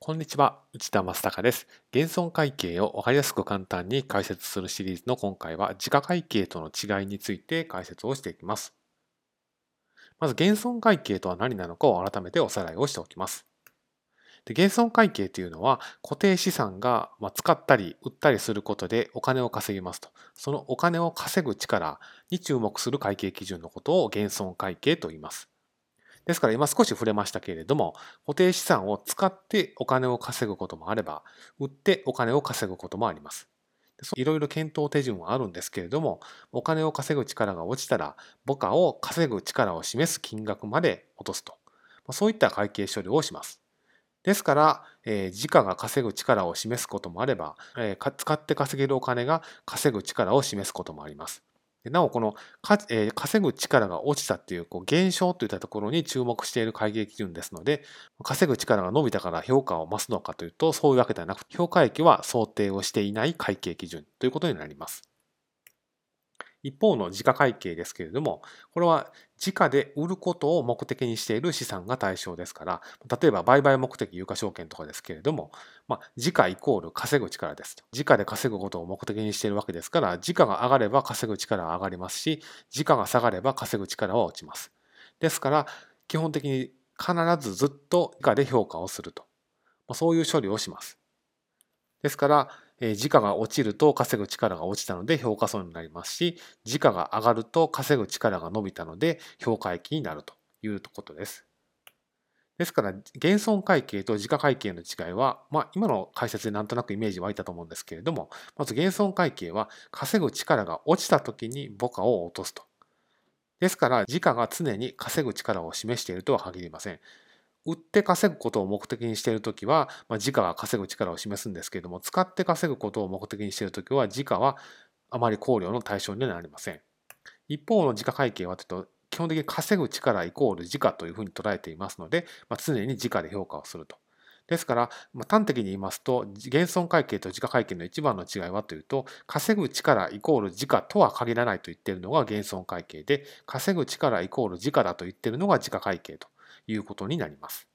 こんにちは、内田正孝です。減損会計を分かりやすく簡単に解説するシリーズの今回は、時価会計との違いについて解説をしていきます。まず、減損会計とは何なのかを改めておさらいをしておきます。で減損会計というのは、固定資産が使ったり売ったりすることでお金を稼ぎますと。そのお金を稼ぐ力に注目する会計基準のことを減損会計と言います。ですから今少し触れましたけれども、固定資産を使ってお金を稼ぐこともあれば、売ってお金を稼ぐこともあります。いろいろ検討手順はあるんですけれども、お金を稼ぐ力が落ちたら、母価を稼ぐ力を示す金額まで落とすと。そういった会計処理をします。ですから、えー、時価が稼ぐ力を示すこともあれば、えー、使って稼げるお金が稼ぐ力を示すこともあります。なお、この稼ぐ力が落ちたっていうこう現象といったところに注目している会計基準ですので、稼ぐ力が伸びたから評価を増すのかというと、そういうわけではなく、評価益は想定をしていない会計基準ということになります。一方の時価会計ですけれども、これは時価で売ることを目的にしている資産が対象ですから、例えば売買目的有価証券とかですけれども、まあ、時価イコール稼ぐ力ですと。時価で稼ぐことを目的にしているわけですから、時価が上がれば稼ぐ力は上がりますし、時価が下がれば稼ぐ力は落ちます。ですから、基本的に必ずずっと時価で評価をすると。そういう処理をします。ですから、時価が落ちると稼ぐ力が落ちたので評価損になりますし、時価が上がると稼ぐ力が伸びたので評価益になるということです。ですから、減損会計と時価会計の違いは、まあ、今の解説でなんとなくイメージ湧いたと思うんですけれども、まず減損会計は稼ぐ力が落ちた時に母価を落とすと。ですから、時価が常に稼ぐ力を示しているとは限りません。売って稼ぐことを目的にしているときは、まあ、時価が稼ぐ力を示すんですけれども、使って稼ぐことを目的にしているときは、時価はあまり考慮の対象にはなりません。一方の時価会計はというと、基本的に稼ぐ力イコール時価というふうに捉えていますので、まあ、常に時価で評価をすると。ですから、まあ、端的に言いますと、減損会計と時価会計の一番の違いはというと、稼ぐ力イコール時価とは限らないと言っているのが減損会計で、稼ぐ力イコール時価だと言っているのが時価会計ということになります。